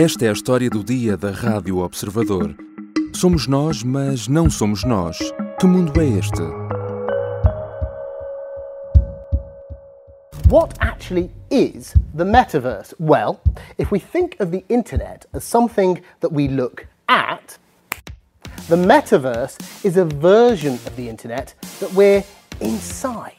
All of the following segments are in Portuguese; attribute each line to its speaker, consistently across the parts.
Speaker 1: Esta é a história do dia da Rádio Observador. Somos nós, mas não somos nós. Que mundo é este?
Speaker 2: What actually is the metaverse? Well, if we think of the internet as something that we look at, the metaverse is a version of the internet that we're inside.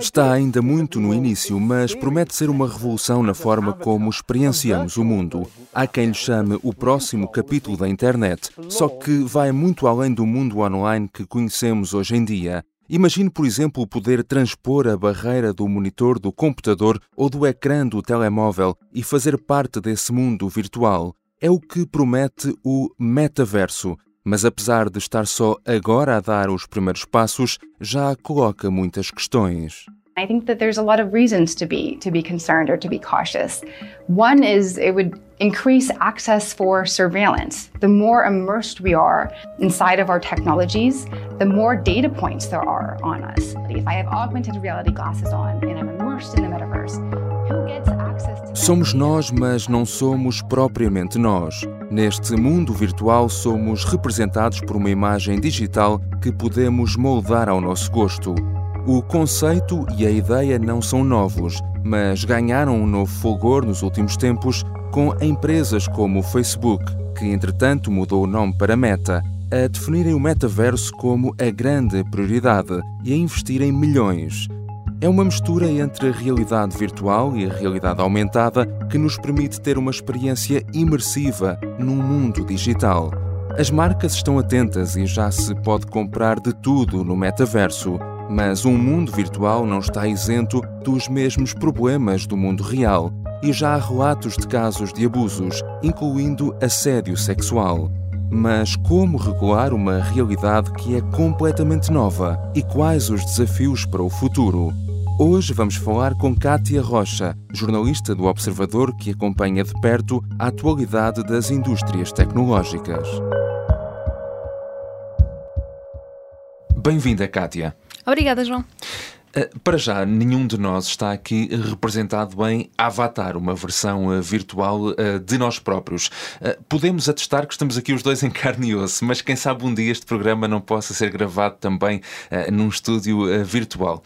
Speaker 1: Está ainda muito no início, mas promete ser uma revolução na forma como experienciamos o mundo. Há quem lhe chame o próximo capítulo da internet, só que vai muito além do mundo online que conhecemos hoje em dia. Imagine, por exemplo, poder transpor a barreira do monitor do computador ou do ecrã do telemóvel e fazer parte desse mundo virtual. É o que promete o metaverso, mas apesar de estar só agora a dar os primeiros passos, já coloca muitas questões.
Speaker 3: I think that there's a lot of reasons to be to be concerned or to be cautious. One is it would increase access for surveillance. The more immersed we are inside of our technologies, the more data points there are on us. If I have augmented reality glasses on and I'm immersed in the metaverse, who gets access to
Speaker 1: Somos nós, mas não somos propriamente nós. Neste mundo virtual, somos representados por uma imagem digital que podemos moldar ao nosso gosto. O conceito e a ideia não são novos, mas ganharam um novo fulgor nos últimos tempos com empresas como o Facebook, que entretanto mudou o nome para Meta, a definirem o metaverso como a grande prioridade e a investirem milhões. É uma mistura entre a realidade virtual e a realidade aumentada que nos permite ter uma experiência imersiva num mundo digital. As marcas estão atentas e já se pode comprar de tudo no metaverso, mas um mundo virtual não está isento dos mesmos problemas do mundo real e já há relatos de casos de abusos, incluindo assédio sexual. Mas como regular uma realidade que é completamente nova e quais os desafios para o futuro? Hoje vamos falar com Kátia Rocha, jornalista do Observador que acompanha de perto a atualidade das indústrias tecnológicas. Bem-vinda, Kátia.
Speaker 4: Obrigada, João.
Speaker 1: Uh, Para já, nenhum de nós está aqui representado em Avatar, uma versão uh, virtual uh, de nós próprios. Podemos atestar que estamos aqui os dois em carne e osso, mas quem sabe um dia este programa não possa ser gravado também num estúdio virtual.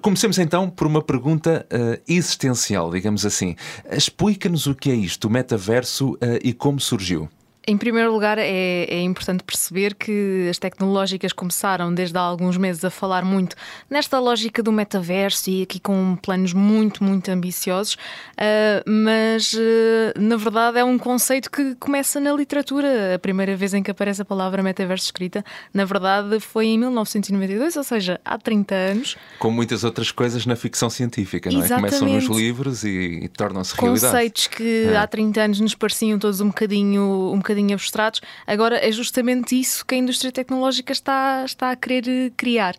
Speaker 1: Comecemos então por uma pergunta existencial, digamos assim. Explica-nos o que é isto, o metaverso e como surgiu.
Speaker 4: Em primeiro lugar, é, é, importante perceber que as tecnológicas começaram desde há alguns meses a falar muito nesta lógica do metaverso e aqui com planos muito, muito ambiciosos, uh, mas uh, na verdade é um conceito que começa na literatura. A primeira vez em que aparece a palavra metaverso escrita, na verdade, foi em 1992, ou seja, há 30 anos.
Speaker 1: Com muitas outras coisas na ficção científica, não é?
Speaker 4: Exatamente.
Speaker 1: Começam nos livros e, e tornam-se realidade.
Speaker 4: Conceitos que é. há 30 anos nos pareciam todos um bocadinho. Um bocadinho abstratos. Agora é justamente isso que a indústria tecnológica está, está a querer criar.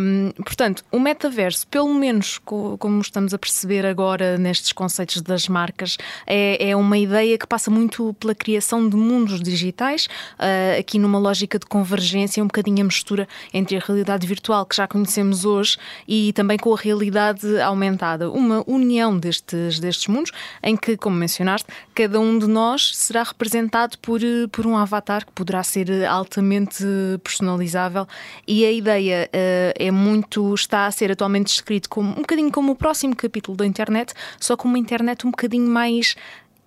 Speaker 4: Um, portanto, o metaverso, pelo menos como estamos a perceber agora nestes conceitos das marcas, é, é uma ideia que passa muito pela criação de mundos digitais, uh, aqui numa lógica de convergência, um bocadinho a mistura entre a realidade virtual que já conhecemos hoje e também com a realidade aumentada. Uma união destes, destes mundos em que, como mencionaste, cada um de nós será representado por, por um avatar que poderá ser altamente personalizável. E a ideia uh, é muito, está a ser atualmente descrito como um bocadinho como o próximo capítulo da internet, só com uma internet um bocadinho mais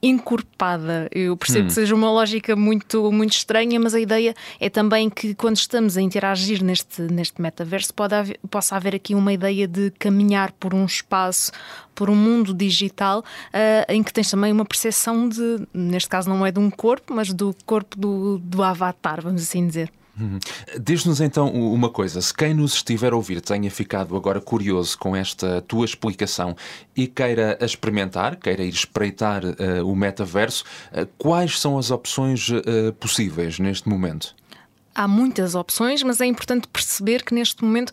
Speaker 4: encorpada. Eu percebo hum. que seja uma lógica muito, muito estranha, mas a ideia é também que quando estamos a interagir neste, neste metaverso pode haver, possa haver aqui uma ideia de caminhar por um espaço, por um mundo digital uh, em que tens também uma percepção de, neste caso não é de um corpo, mas do corpo do, do avatar, vamos assim dizer.
Speaker 1: Uhum. Diz-nos então uma coisa: se quem nos estiver a ouvir tenha ficado agora curioso com esta tua explicação e queira experimentar, queira ir espreitar uh, o metaverso, uh, quais são as opções uh, possíveis neste momento?
Speaker 4: Há muitas opções, mas é importante perceber que neste momento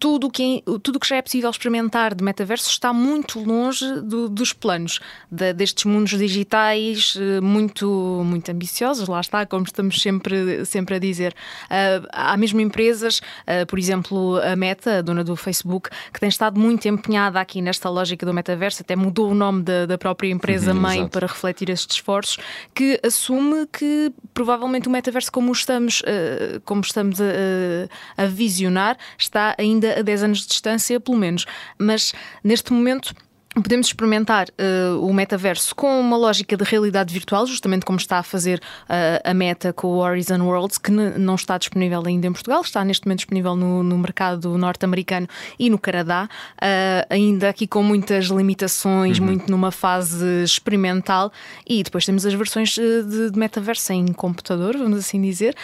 Speaker 4: tudo que, é, tudo que já é possível experimentar de metaverso está muito longe do, dos planos de, destes mundos digitais eh, muito, muito ambiciosos, lá está, como estamos sempre, sempre a dizer. Uh, há mesmo empresas, uh, por exemplo, a Meta, a dona do Facebook, que tem estado muito empenhada aqui nesta lógica do metaverso, até mudou o nome da, da própria empresa-mãe uhum, para refletir estes esforços, que assume que provavelmente o metaverso, como estamos, uh, como estamos a, a visionar, está ainda a 10 anos de distância, pelo menos. Mas neste momento Podemos experimentar uh, o metaverso com uma lógica de realidade virtual, justamente como está a fazer uh, a Meta com o Horizon Worlds, que não está disponível ainda em Portugal, está neste momento disponível no, no mercado norte-americano e no Canadá, uh, ainda aqui com muitas limitações, uhum. muito numa fase experimental. E depois temos as versões de, de metaverso em computador, vamos assim dizer.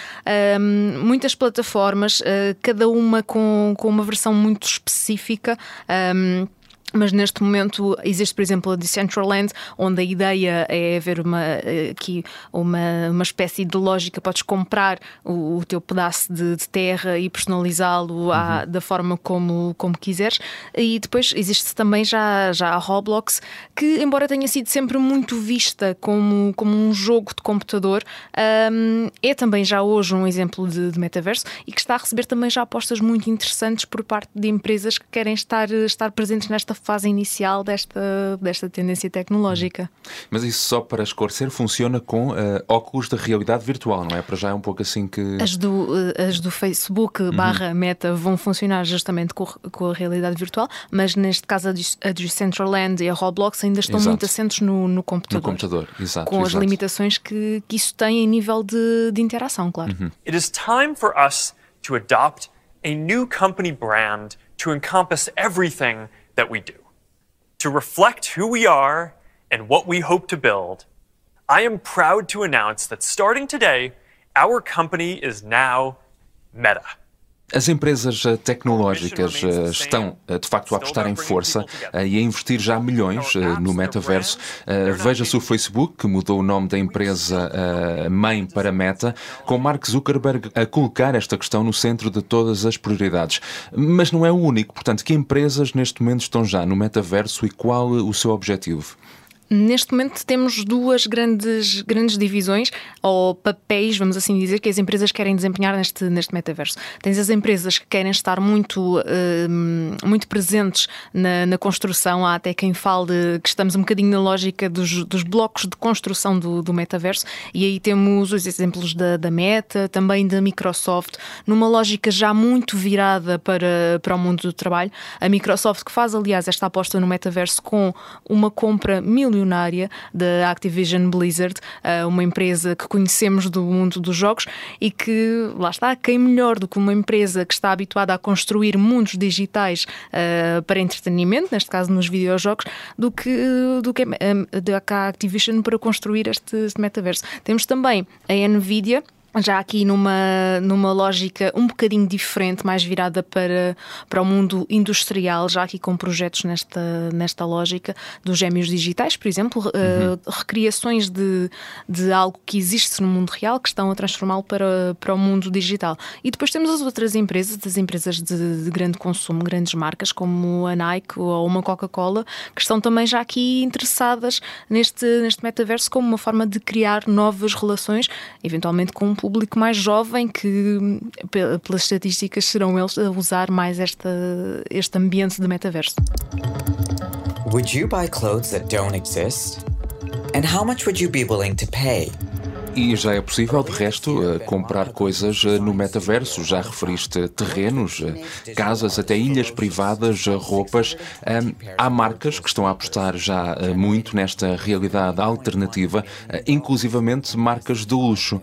Speaker 4: muitas plataformas, cada uma com, com uma versão muito específica. Um, mas neste momento existe, por exemplo, a Decentraland, onde a ideia é haver uma, aqui uma, uma espécie de lógica, podes comprar o, o teu pedaço de, de terra e personalizá-lo uhum. da forma como, como quiseres. E depois existe também já, já a Roblox, que embora tenha sido sempre muito vista como, como um jogo de computador, um, é também já hoje um exemplo de, de metaverso e que está a receber também já apostas muito interessantes por parte de empresas que querem estar, estar presentes nesta fase inicial desta, desta tendência tecnológica.
Speaker 1: Mas isso só para esclarecer funciona com uh, óculos de realidade virtual, não é? Para já é um pouco assim que.
Speaker 4: As do, uh, as do Facebook uhum. barra Meta vão funcionar justamente com, com, a realidade virtual, mas neste caso a Decentraland e a Roblox ainda estão exato. muito assentes no, no computador.
Speaker 1: No computador, exato.
Speaker 4: Com
Speaker 1: exato.
Speaker 4: as limitações que, que isso tem em nível de, de interação, claro. Uhum.
Speaker 5: It is time for us to adopt a new company brand to encompass everything that we do. To reflect who we are and what we hope to build, I am proud to announce that starting today, our company is now Meta.
Speaker 1: As empresas eh, tecnológicas eh, estão, eh, de facto, a apostar em força e a investir já milhões no metaverso. Veja-se o Facebook, que mudou o nome da empresa mãe para Meta, com Mark Zuckerberg a colocar esta questão no centro de todas as prioridades. Mas não é o único. Portanto, que empresas neste momento estão já no metaverso e qual o seu objetivo?
Speaker 4: Neste momento temos duas grandes, grandes divisões, ou papéis, vamos assim dizer, que as empresas querem desempenhar neste, neste metaverso. Tens as empresas que querem estar muito, uh, muito presentes na, na, construção, há até quem fale que estamos um bocadinho na lógica dos, dos blocos de construção do, do metaverso, e aí temos os exemplos da, da Meta, também da Microsoft, numa lógica já muito virada para, para o mundo do trabalho. A Microsoft que faz, aliás, esta aposta no metaverso com uma compra mil milionária da Activision Blizzard, eh, uma empresa que conhecemos do mundo dos jogos e que, lá está, quem melhor do que uma empresa que está habituada a construir mundos digitais uh, para entretenimento, neste caso nos videojogos, do que, do que a Activision para construir este, este metaverso. Temos também a Nvidia já aqui numa, numa lógica um bocadinho diferente, mais virada para, para o mundo industrial, já aqui com projetos nesta, nesta lógica dos gêmeos digitais, por exemplo, uhum. uh, recriações de, de algo que existe no mundo real que estão a transformá-lo para, para o mundo digital. E depois temos as outras empresas, as empresas de, de grande consumo, grandes marcas como a Nike ou uma Coca-Cola, que estão também já aqui interessadas neste, neste metaverso como uma forma de criar novas relações, eventualmente com um público mais jovem que, pelas estatísticas, serão eles a usar mais esta, este ambiente de metaverso. Would you buy clothes that don't exist?
Speaker 1: And how much would you be willing to pay? E já é possível, de resto, eh, comprar coisas eh, no metaverso. Já referiste terrenos, eh, casas, até ilhas privadas, roupas. Há marcas que estão a apostar já muito nesta realidade alternativa, inclusivamente marcas de luxo.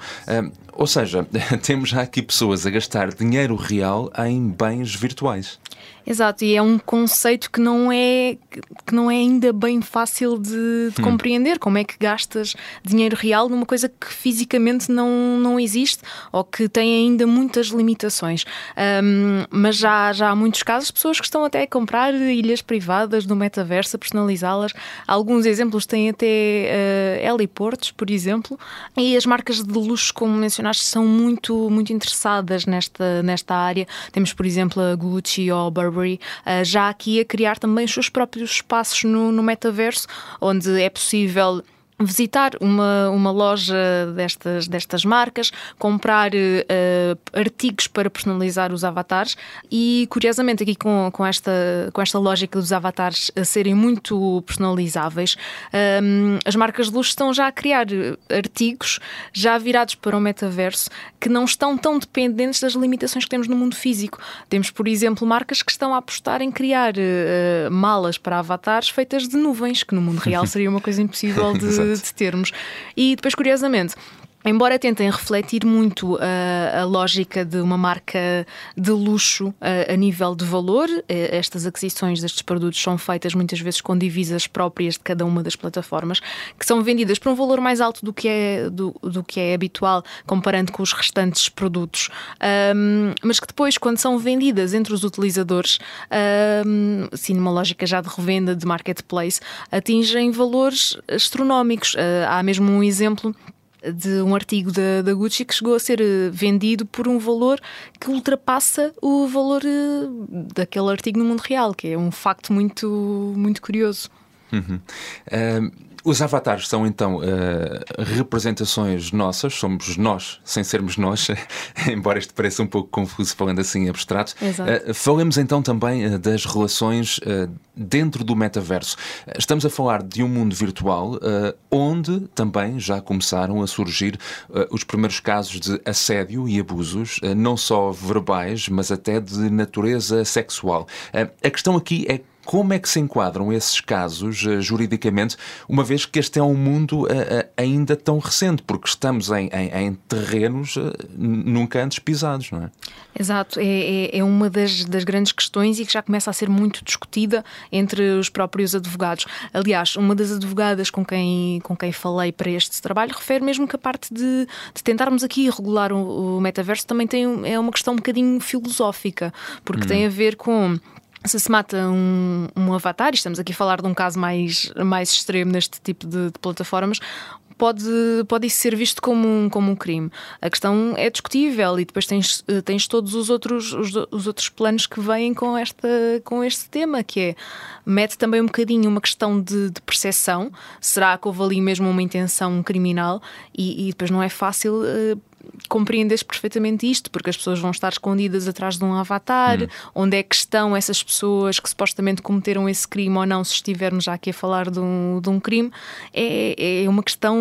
Speaker 1: Ou seja, temos já aqui pessoas a gastar dinheiro real em bens virtuais.
Speaker 4: Exato, e é um conceito que não é, que não é ainda bem fácil de, de hum. compreender. Como é que gastas dinheiro real numa coisa que fisicamente não, não existe ou que tem ainda muitas limitações. Um, mas já, já há muitos casos, pessoas que estão até a comprar ilhas privadas do metaverso, a personalizá-las. Alguns exemplos têm até uh, heliportos, por exemplo, e as marcas de luxo, como mencionaste, são muito, muito interessadas nesta, nesta área. Temos, por exemplo, a Gucci ou a Burberry, uh, já aqui a criar também os seus próprios espaços no, no metaverso, onde é possível visitar uma, uma loja destas, destas marcas, comprar uh, artigos para personalizar os avatares e, curiosamente, aqui com, com, esta, com esta lógica dos avatares a serem muito personalizáveis, um, ehm, as marcas de luxo estão já a criar artigos já virados para o metaverso que não estão tão dependentes das limitações que temos no mundo físico. Temos, por exemplo, marcas que estão a apostar em criar uh, malas para avatares feitas de nuvens, que no mundo real seria uma coisa impossível de de termos. E depois, curiosamente, Embora tentem refletir muito a, a, lógica de uma marca de luxo a, a, nível de valor, estas aquisições destes produtos são feitas muitas vezes com divisas próprias de cada uma das plataformas, que são vendidas por um valor mais alto do que é, do, do que é habitual, comparando com os restantes produtos, um, mas que depois, quando são vendidas entre os utilizadores, um, assim, numa lógica já de revenda, de marketplace, atingem valores astronómicos. Uh, há mesmo um exemplo de um artigo da, da Gucci que chegou a ser eh, vendido por um valor que ultrapassa o valor eh, daquele artigo no mundo real, que é um facto muito, muito curioso.
Speaker 1: Uhum. Os avatares são então uh, representações nossas, somos nós, sem sermos nós, embora isto pareça um pouco confuso falando assim abstrato. Uh, falemos então também uh, das relações dentro do metaverso. Estamos a falar de um mundo virtual onde também já começaram a surgir os primeiros casos de assédio e abusos, não só verbais, mas até de natureza sexual. a questão aqui é como é que se enquadram esses casos uh, juridicamente, uma vez que este é um mundo uh, uh, ainda tão recente, porque estamos em, em, em terrenos nunca antes pisados, não é?
Speaker 4: Exato, é, é, é, uma das, das grandes questões e que já começa a ser muito discutida entre os próprios advogados. Aliás, uma das advogadas com quem, com quem falei para este trabalho refere mesmo que a parte de, de tentarmos aqui regular o, o metaverso também tem, é uma questão um bocadinho filosófica, porque hum. tem a ver com se se mata um, um avatar, e estamos aqui a falar de um caso mais, mais extremo neste tipo de, de plataformas, pode, pode isso ser visto como um, como um crime. A questão é discutível e depois tens, eh, tens todos os outros, os, os, outros planos que vêm com, esta, com este tema, que é mete também um bocadinho uma questão de, de percepção. Será que houve ali mesmo uma intenção criminal? E, e depois não é fácil. Uh, compreendes perfeitamente isto, porque as pessoas vão estar escondidas atrás de um avatar, hum. onde é que estão essas pessoas que supostamente cometeram esse crime ou não, se estivermos já aqui a falar de um, de um crime, é, é uma questão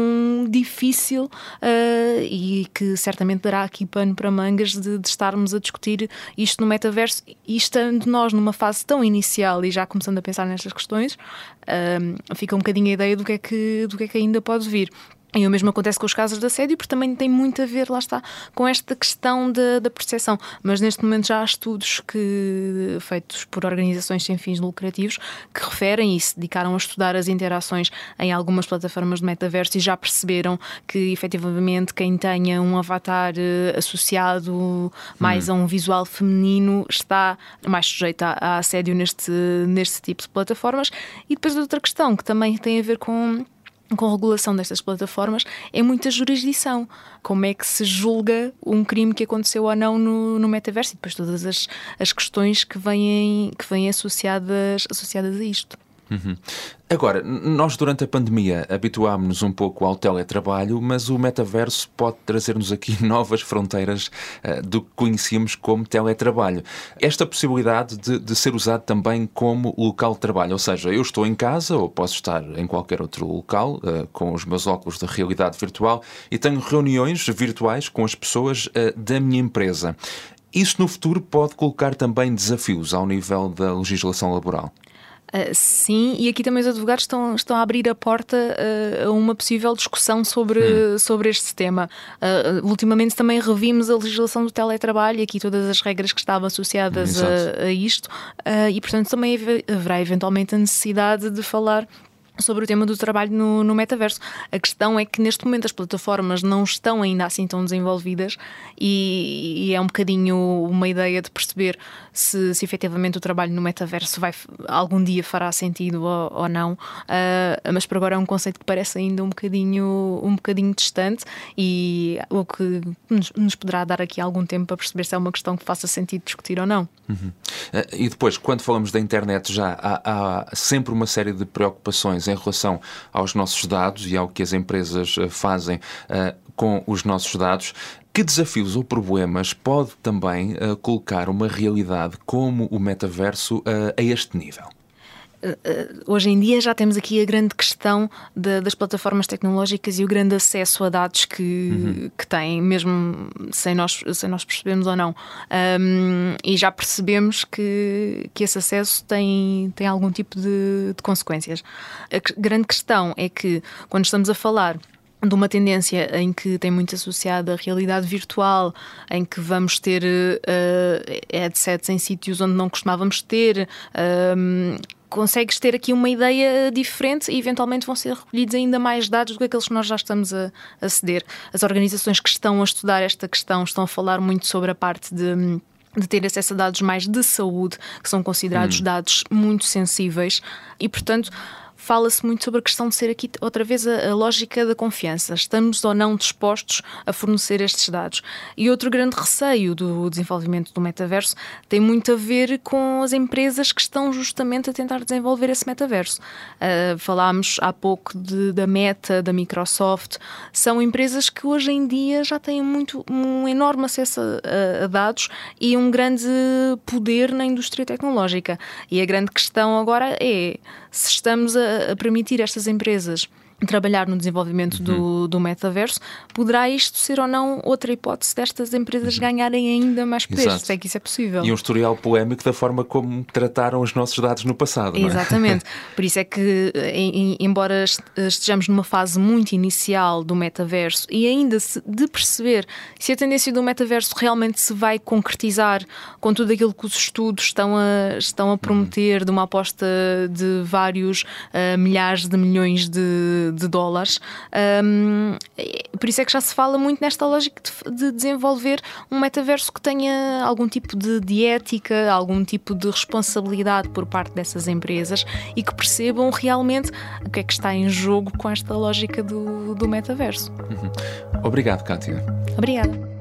Speaker 4: difícil uh, e que certamente dará aqui pano para mangas de, de, estarmos a discutir isto no metaverso e estando nós numa fase tão inicial e já começando a pensar nestas questões, uh, fica um bocadinho a ideia do que é que, do que, é que ainda pode vir. E o mesmo acontece com os casos de assédio, porque também tem muito a ver, lá está, com esta questão da, da percepção. Mas neste momento já há estudos que, feitos por organizações sem fins lucrativos que referem e se dedicaram a estudar as interações em algumas plataformas de metaverso e já perceberam que efetivamente quem tenha um avatar eh, associado mais hum. a um visual feminino está mais sujeito a, a assédio neste, neste tipo de plataformas. E depois outra questão que também tem a ver com com a regulação destas plataformas é muita jurisdição. Como é que se julga um crime que aconteceu ou não no, no metaverso e depois todas as, as questões que vêm, que vêm associadas, associadas a isto.
Speaker 1: Uhum. Agora, nós durante a pandemia habituámos-nos um pouco ao teletrabalho, mas o metaverso pode trazer-nos aqui novas fronteiras uh, do que conhecíamos como teletrabalho. Esta possibilidade de, de, ser usado também como local de trabalho, ou seja, eu estou em casa ou posso estar em qualquer outro local uh, com os meus óculos de realidade virtual e tenho reuniões virtuais com as pessoas uh, da minha empresa. Isso no futuro pode colocar também desafios ao nível da legislação laboral.
Speaker 4: Uh, sim, e aqui também os advogados estão, estão a abrir a porta uh, a uma possível discussão sobre, hum. sobre este tema. Uh, ultimamente também revimos a legislação do teletrabalho e aqui todas as regras que estavam associadas a, a, isto, e portanto também haverá eventualmente a necessidade de falar sobre o tema do trabalho no, no, metaverso. A questão é que neste momento as plataformas não estão ainda assim tão desenvolvidas e, e é um bocadinho uma ideia de perceber se, se efetivamente o trabalho no metaverso vai, algum dia fará sentido ou, ou não. Uh, mas por agora é um conceito que parece ainda um bocadinho, um bocadinho distante e o que nos, nos poderá dar aqui algum tempo para perceber se é uma questão que faça sentido discutir ou não.
Speaker 1: Uhum. Uh, e depois, quando falamos da internet, já há, há sempre uma série de preocupações em relação aos nossos dados e ao que as empresas eh, fazem uh, com os nossos dados. Que desafios ou problemas pode também uh, colocar uma realidade como o metaverso a este nível?
Speaker 4: Hoje em dia já temos aqui a grande questão de, das plataformas tecnológicas e o grande acesso a dados que, uhum. que têm, mesmo sem nós, sem nós percebermos ou não. Um, e já percebemos que, que esse acesso tem, tem algum tipo de, de consequências. A grande questão é que, quando estamos a falar de uma tendência em que tem muito associada a realidade virtual, em que vamos ter uh, headsets em sítios onde não costumávamos ter. Uh, consegues ter aqui uma ideia diferente e eventualmente vão ser recolhidos ainda mais dados do que aqueles que nós já estamos a, a ceder. As organizações que estão a estudar esta questão estão a falar muito sobre a parte de de ter acesso a dados mais de saúde, que são considerados hum. dados muito sensíveis, e portanto fala-se muito sobre a questão de ser aqui outra vez a, a, lógica da confiança. Estamos ou não dispostos a fornecer estes dados? E outro grande receio do desenvolvimento do metaverso tem muito a ver com as empresas que estão justamente a tentar desenvolver esse metaverso. Uh, falámos há pouco de, da Meta, da Microsoft. São empresas que hoje em dia já têm muito, um enorme acesso a, a dados e um grande poder na indústria tecnológica. E a grande questão agora é se estamos a, a permitir estas empresas trabalhar no desenvolvimento uhum. do, do metaverso, poderá isto ser ou não outra hipótese destas empresas uhum. ganharem ainda mais poder, se é que isso é possível.
Speaker 1: E um historial polémico da forma como trataram os nossos dados no passado.
Speaker 4: É? Exatamente. Por isso é que, em, embora estejamos numa fase muito inicial do metaverso e ainda de perceber se a tendência do metaverso realmente se vai concretizar com tudo aquilo que os estudos estão a, estão a prometer uhum. de uma aposta de vários uh, milhares de milhões de de dólares. Um, por isso é que já se fala muito nesta lógica de, de, desenvolver um metaverso que tenha algum tipo de, de ética, algum tipo de responsabilidade por parte dessas empresas e que percebam realmente o que é que está em jogo com esta lógica do, do metaverso.
Speaker 1: Uhum. Obrigado, Kátia.
Speaker 4: Obrigada.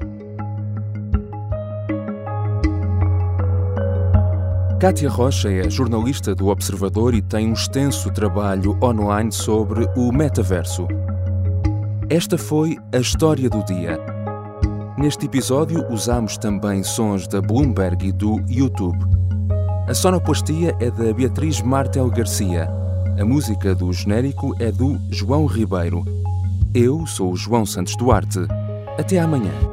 Speaker 1: Kátia Rocha é jornalista do Observador e tem um extenso trabalho online sobre o metaverso. Esta foi a história do dia. Neste episódio usamos também sons da Bloomberg e do YouTube. A sonoplastia é da Beatriz Martel Garcia. A música do genérico é do João Ribeiro. Eu sou o João Santos Duarte. Até amanhã.